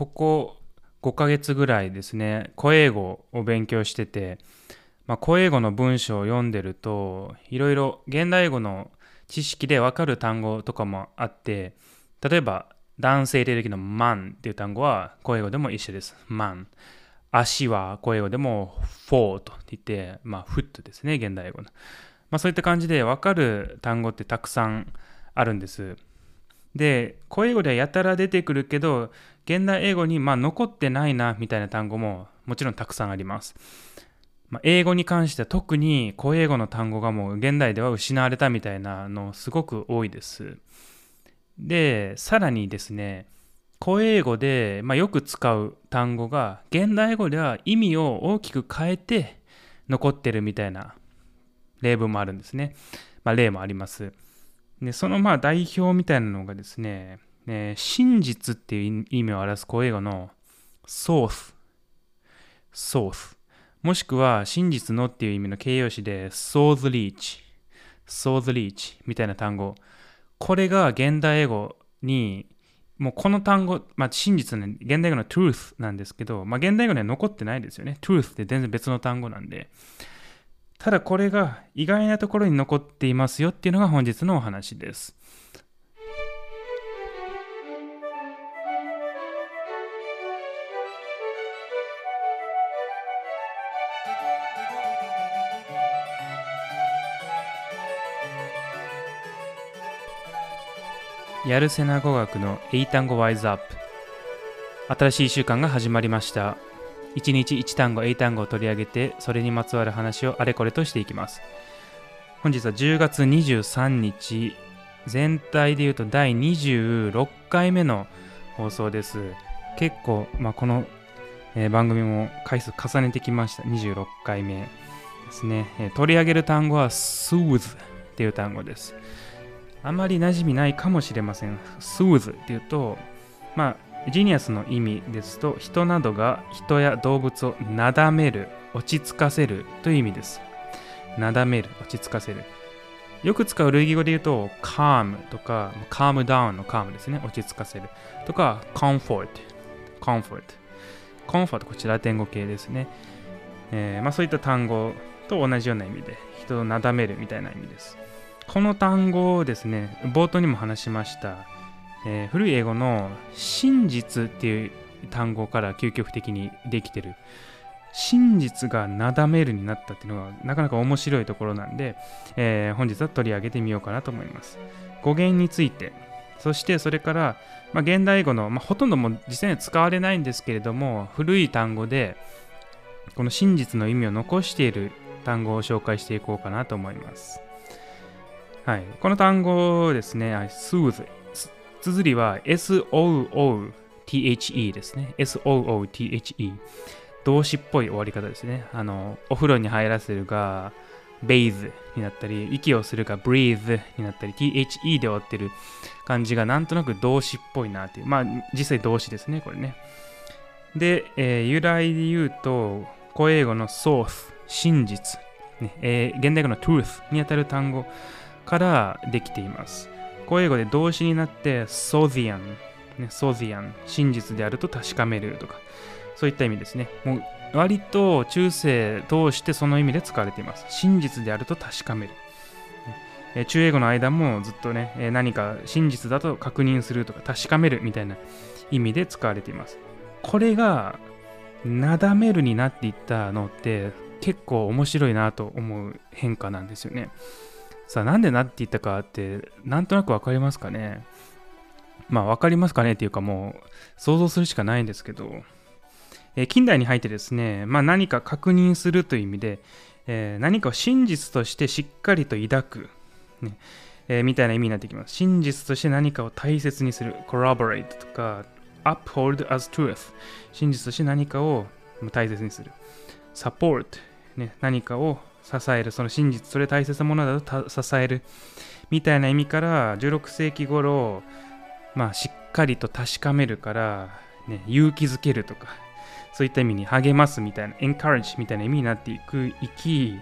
ここ5ヶ月ぐらいですね、古英語を勉強してて、まあ、古英語の文章を読んでると、いろいろ現代語の知識でわかる単語とかもあって、例えば、男性で時の man っていう単語は古英語でも一緒です。man。足は古英語でも foot って言って、まあ、foot ですね、現代語の。まあ、そういった感じでわかる単語ってたくさんあるんです。で、古英語ではやたら出てくるけど、現代英語にまあ残ってないなみたいな単語ももちろんたくさんあります。まあ、英語に関しては特に古英語の単語がもう現代では失われたみたいなのすごく多いです。で、さらにですね、古英語で、まあ、よく使う単語が現代語では意味を大きく変えて残ってるみたいな例文もあるんですね。まあ、例もあります。で、そのまあ代表みたいなのがですね、え真実っていう意味を表す古英語の source, source もしくは真実のっていう意味の形容詞で source reach, source reach みたいな単語。これが現代英語にもうこの単語、まあ、真実の現代語の truth なんですけど、まあ、現代語には残ってないですよね。truth って全然別の単語なんで。ただこれが意外なところに残っていますよっていうのが本日のお話です。やるせな語学の英単語ワイズアップ新しい週間が始まりました1日1単語、英単語を取り上げて、それにまつわる話をあれこれとしていきます。本日は10月23日、全体で言うと第26回目の放送です。結構、まあ、この、えー、番組も回数重ねてきました。26回目ですね。えー、取り上げる単語は soothe っていう単語です。あまり馴染みないかもしれません。soothe っていうと、まあ、ジニアスの意味ですと、人などが人や動物をなだめる、落ち着かせるという意味です。なだめる、落ち着かせる。よく使う類義語で言うと、calm とか、calm down の calm ですね。落ち着かせる。とか、comfort。comfort。comfort こちらラテン語系ですね。えー、まあ、そういった単語と同じような意味で、人をなだめるみたいな意味です。この単語をですね、冒頭にも話しました。えー、古い英語の真実っていう単語から究極的にできてる真実がなだめるになったっていうのがなかなか面白いところなんで、えー、本日は取り上げてみようかなと思います語源についてそしてそれから、まあ、現代語の、まあ、ほとんども実際には使われないんですけれども古い単語でこの真実の意味を残している単語を紹介していこうかなと思いますはい、この単語ですね、soothe 綴りは SOOTHE ですね。SOOTHE。動詞っぽい終わり方ですね。あの、お風呂に入らせるが、bathe になったり、息をするが breathe になったり、THE で終わってる感じがなんとなく動詞っぽいなっていう。まあ、実際動詞ですね、これね。で、えー、由来で言うと、古英語の source、真実、ねえー、現代語の truth にあたる単語からできています。古英語で動詞になって、ソディアン、ね、ソディアン、真実であると確かめるとか、そういった意味ですね。もう割と中世通してその意味で使われています。真実であると確かめる。中英語の間もずっとね、何か真実だと確認するとか確かめるみたいな意味で使われています。これが、なだめるになっていったのって結構面白いなと思う変化なんですよね。さあ、なんでなって言ったかって、なんとなくわかりますかねまあ、わかりますかねっていうかもう、想像するしかないんですけど、えー、近代に入ってですね、まあ、何か確認するという意味で、えー、何かを真実としてしっかりと抱く、ねえー、みたいな意味になってきます。真実として何かを大切にする、corroborate とか、uphold as truth。真実として何かを大切にする。support、ね、何かを支える、その真実、それ大切なものだと支える、みたいな意味から、16世紀頃、まあ、しっかりと確かめるから、ね、勇気づけるとか、そういった意味に励ますみたいな、encourage みたいな意味になっていく、いき、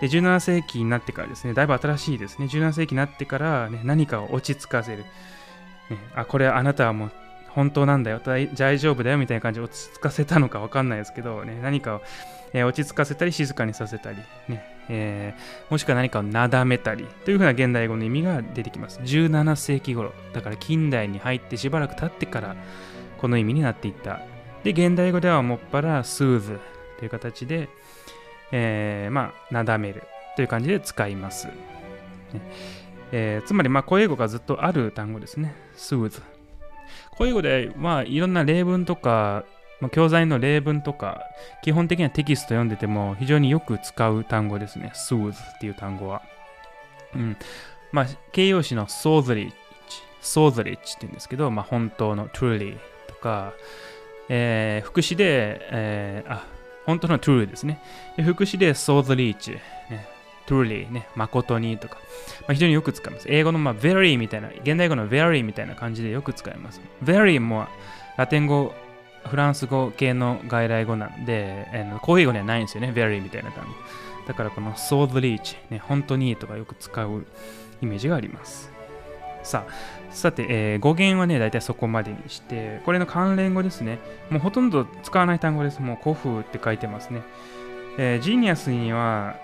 で、17世紀になってからですね、だいぶ新しいですね、17世紀になってから、ね、何かを落ち着かせる。ね、あ、これあなたはもう本当なんだよ、大丈夫だよみたいな感じで落ち着かせたのか分かんないですけど、ね、何かを、えー、落ち着かせたり静かにさせたり、ねえー、もしくは何かをなだめたりというふうな現代語の意味が出てきます。17世紀頃、だから近代に入ってしばらく経ってからこの意味になっていった。で、現代語ではもっぱら soothe という形で、えー、まあ、なだめるという感じで使います。ねえー、つまり、まあ、声語がずっとある単語ですね。スーズ。声語で、まあ、いろんな例文とか、まあ、教材の例文とか、基本的にはテキスト読んでても非常によく使う単語ですね。スーズっていう単語は。うん。まあ、形容詞のソーズリッチ、ソーズリッチって言うんですけど、まあ、本当の truly とか、えー、副詞で、えー、あ、本当の true ですね。で副詞で so the reach、ね、truly ね、誠にとか、まあ、非常によく使います。英語のまあ very みたいな、現代語の very みたいな感じでよく使います。very もラテン語、フランス語系の外来語なんで、えー、こういう語にはないんですよね、very みたいな単語。だからこの so the reach、ね、本当にとかよく使うイメージがあります。さあ、さて、えー、語源はね、大体そこまでにして、これの関連語ですね。もうほとんど使わない単語です。もう古風って書いてますね。えー、ジーニアスには、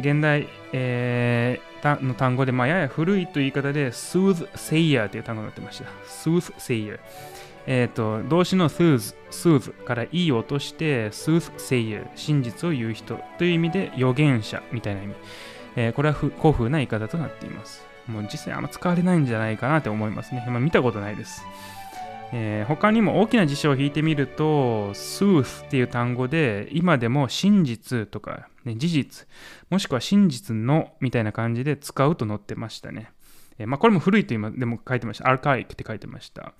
現代、えー、の単語で、まあ、やや古いという言い方で、soothsayer という単語になってました。soothsayer。えっ、ー、と、動詞の sooth, sooth からいい音して、soothsayer、真実を言う人という意味で預言者みたいな意味。えー、これは古風な言い方となっています。もう実際あんま使われないんじゃないかなって思いますね。まあ、見たことないです。えー、他にも大きな辞書を引いてみると、sooth っていう単語で、今でも真実とか、ね、事実、もしくは真実のみたいな感じで使うと載ってましたね。え、まあ、これも古いと今でも書いてました。archaic って書いてました。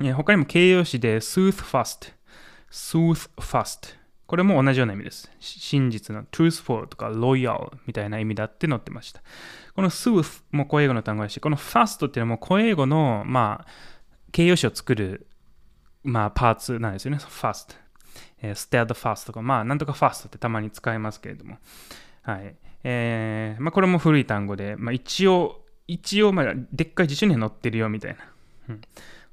えー、他にも形容詞で soothfast、soothfast これも同じような意味です。真実の truthful とか loyal みたいな意味だって載ってました。この sooth も声英語の単語だし、この fast っていうのも声英語の、まあ、形容詞を作る、まあ、パーツなんですよね。fast。えー、steadfast とか、まあ、なんとか fast ってたまに使いますけれども。はい。えー、まあ、これも古い単語で、まあ、一応、一応、まあ、でっかい辞書には載ってるよみたいな。うん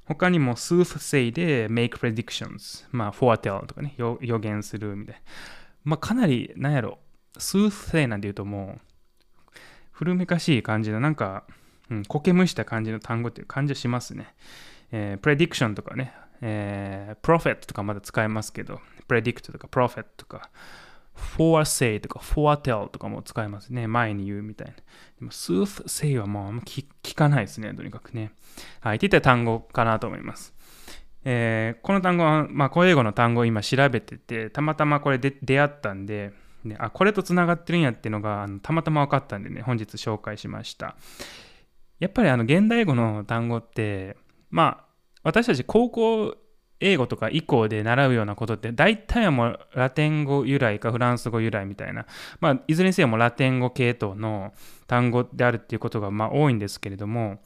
他にも soothsay で make predictions、まあ foretell とかね、予言するみたいな。まあかなり、なんやろ、soothsay なんて言うともう、古めかしい感じの、なんか、うん、苔むした感じの単語っていう感じはしますね。えー、prediction とかね、えー、prophet とかまだ使えますけど、predict とか prophet とか、foresay とか foretell とかも使えますね。前に言うみたいな。でも soothsay はもうあんま聞かないですね。とにかくね。はい。っていった単語かなと思います。えー、この単語は、まあ、英語の単語を今調べてて、たまたまこれで出会ったんで、ね、あ、これとつながってるんやっていうのがあのたまたま分かったんでね、本日紹介しました。やっぱりあの現代語の単語って、まあ、私たち高校英語とか以降で習うようなことって大体はもうラテン語由来かフランス語由来みたいな、まあ、いずれにせよもラテン語系統の単語であるっていうことがまあ多いんですけれども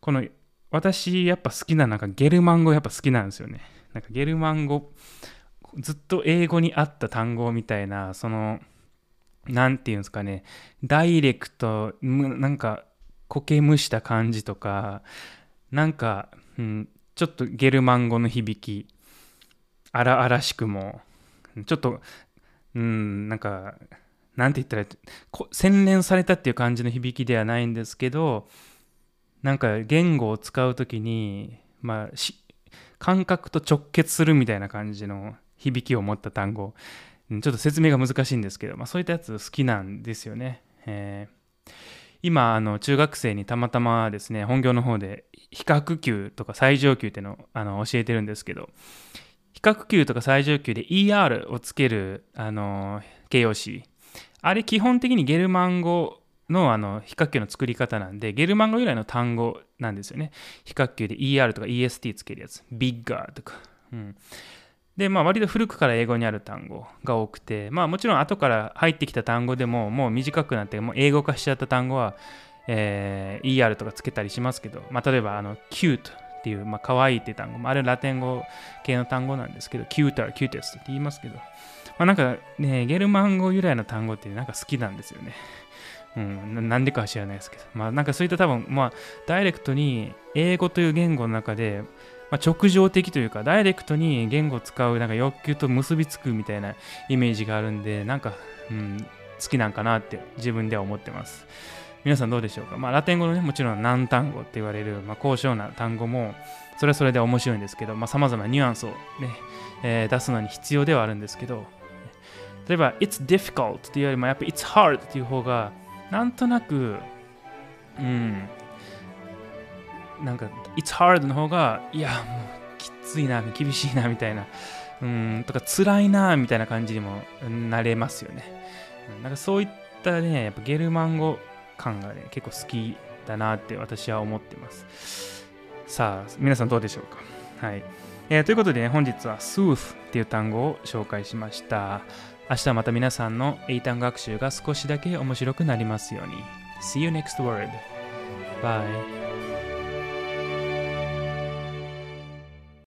この私やっぱ好きななんかゲルマン語やっぱ好きなんですよね。なんかゲルマン語ずっと英語に合った単語みたいなその何て言うんですかね。ダイレクトなんか苔むした感じとかなんか、うん、ちょっとゲルマン語の響き。荒々しくも。ちょっとうんなんかなんて言ったら洗練されたっていう感じの響きではないんですけどなんか言語を使う時にまあ感覚と直結するみたいな感じの響きを持った単語。ちょっと説明が難しいんですけど、まあ、そういったやつ好きなんですよね。えー、今あの中学生にたまたまですね本業の方で比較級とか最上級っていうのをあの教えてるんですけど、比較級とか最上級で ER をつけるあの形容詞、あれ基本的にゲルマン語のあの比較級の作り方なんで、ゲルマン語由来の単語なんですよね。比較級で ER とか EST つけるやつ。bigger とか。うん、で、まあ割と古くから英語にある単語が多くて、まあもちろん後から入ってきた単語でももう短くなって、もう英語化しちゃった単語はえー、ER とかつけたりしますけど、まあ、例えばあの cute っていう、まあ、可愛いって単語、まあ、あれラテン語系の単語なんですけど、cuter、cutest って言いますけど、まあ、なんかね、ゲルマン語由来の単語ってなんか好きなんですよね。うん、なんでかは知らないですけど、まあなんかそういった多分、まあダイレクトに英語という言語の中で、まあ、直情的というか、ダイレクトに言語を使うなんか欲求と結びつくみたいなイメージがあるんで、なんか、うん、好きなんかなって自分では思ってます。皆さんどうでしょうか？まあ、ラテン語のね、もちろん難単語って言われる、まあ、高尚な単語も、それはそれで面白いんですけど、まあ、様々なニュアンスをね、えー、出すのに必要ではあるんですけど、例えば、it's difficult っていうよりも、やっぱ it's hard っていう方が、なんとなく、うん、なんか、it's hard の方が、いや、もうきついな、厳しいな、みたいな、うん、とか、辛いな、みたいな感じにもなれますよね。なんかそういったね、やっぱゲルマン語感がね、結構好きだなって私は思ってます。さあ、皆さんどうでしょうか？はい。えー、ということでね、本日は s o o っていう単語を紹介しました。明日はまた皆さんの英単語学習が少しだけ面白くなりますように。See you next word. Bye.